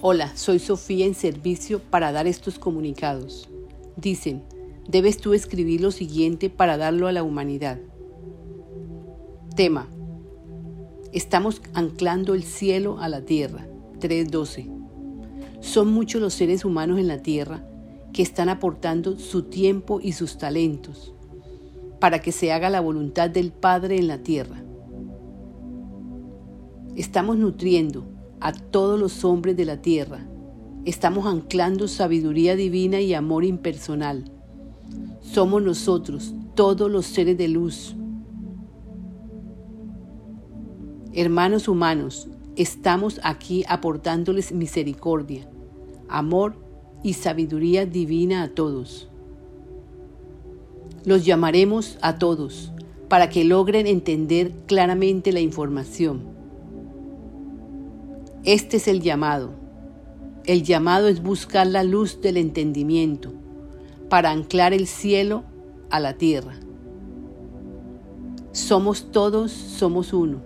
Hola, soy Sofía en servicio para dar estos comunicados. Dicen, debes tú escribir lo siguiente para darlo a la humanidad. Tema. Estamos anclando el cielo a la tierra. 3.12. Son muchos los seres humanos en la tierra que están aportando su tiempo y sus talentos para que se haga la voluntad del Padre en la tierra. Estamos nutriendo a todos los hombres de la tierra. Estamos anclando sabiduría divina y amor impersonal. Somos nosotros, todos los seres de luz. Hermanos humanos, estamos aquí aportándoles misericordia, amor y sabiduría divina a todos. Los llamaremos a todos para que logren entender claramente la información este es el llamado. El llamado es buscar la luz del entendimiento para anclar el cielo a la tierra. Somos todos, somos uno.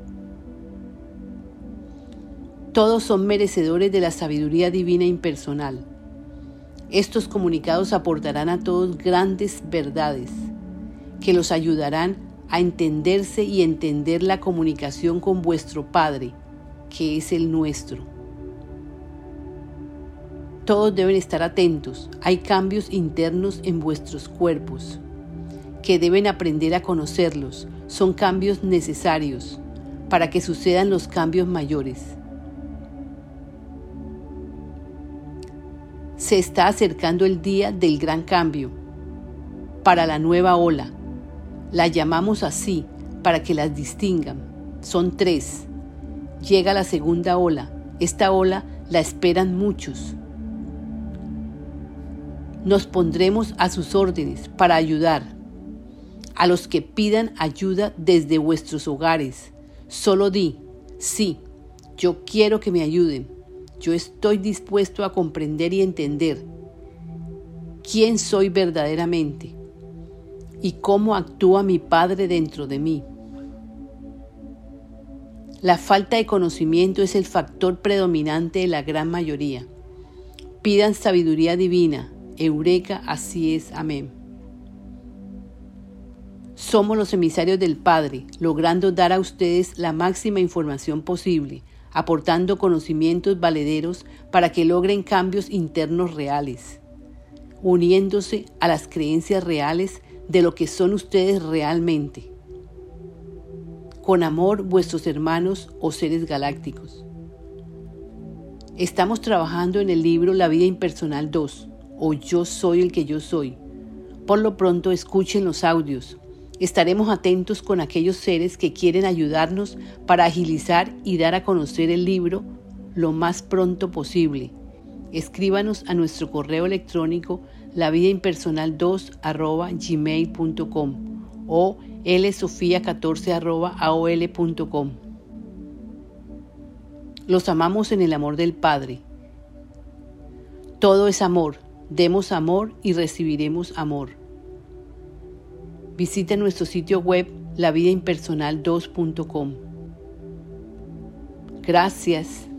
Todos son merecedores de la sabiduría divina impersonal. Estos comunicados aportarán a todos grandes verdades que los ayudarán a entenderse y entender la comunicación con vuestro Padre que es el nuestro. Todos deben estar atentos. Hay cambios internos en vuestros cuerpos que deben aprender a conocerlos. Son cambios necesarios para que sucedan los cambios mayores. Se está acercando el día del gran cambio para la nueva ola. La llamamos así para que las distingan. Son tres llega la segunda ola. Esta ola la esperan muchos. Nos pondremos a sus órdenes para ayudar a los que pidan ayuda desde vuestros hogares. Solo di, sí, yo quiero que me ayuden. Yo estoy dispuesto a comprender y entender quién soy verdaderamente y cómo actúa mi Padre dentro de mí. La falta de conocimiento es el factor predominante de la gran mayoría. Pidan sabiduría divina. Eureka, así es. Amén. Somos los emisarios del Padre, logrando dar a ustedes la máxima información posible, aportando conocimientos valederos para que logren cambios internos reales, uniéndose a las creencias reales de lo que son ustedes realmente con amor vuestros hermanos o seres galácticos. Estamos trabajando en el libro La vida impersonal 2 o Yo soy el que yo soy. Por lo pronto escuchen los audios. Estaremos atentos con aquellos seres que quieren ayudarnos para agilizar y dar a conocer el libro lo más pronto posible. Escríbanos a nuestro correo electrónico lavidaimpersonal2 gmail.com o lsofía14.aol.com. Los amamos en el amor del Padre. Todo es amor. Demos amor y recibiremos amor. Visita nuestro sitio web lavidaimpersonal2.com. Gracias.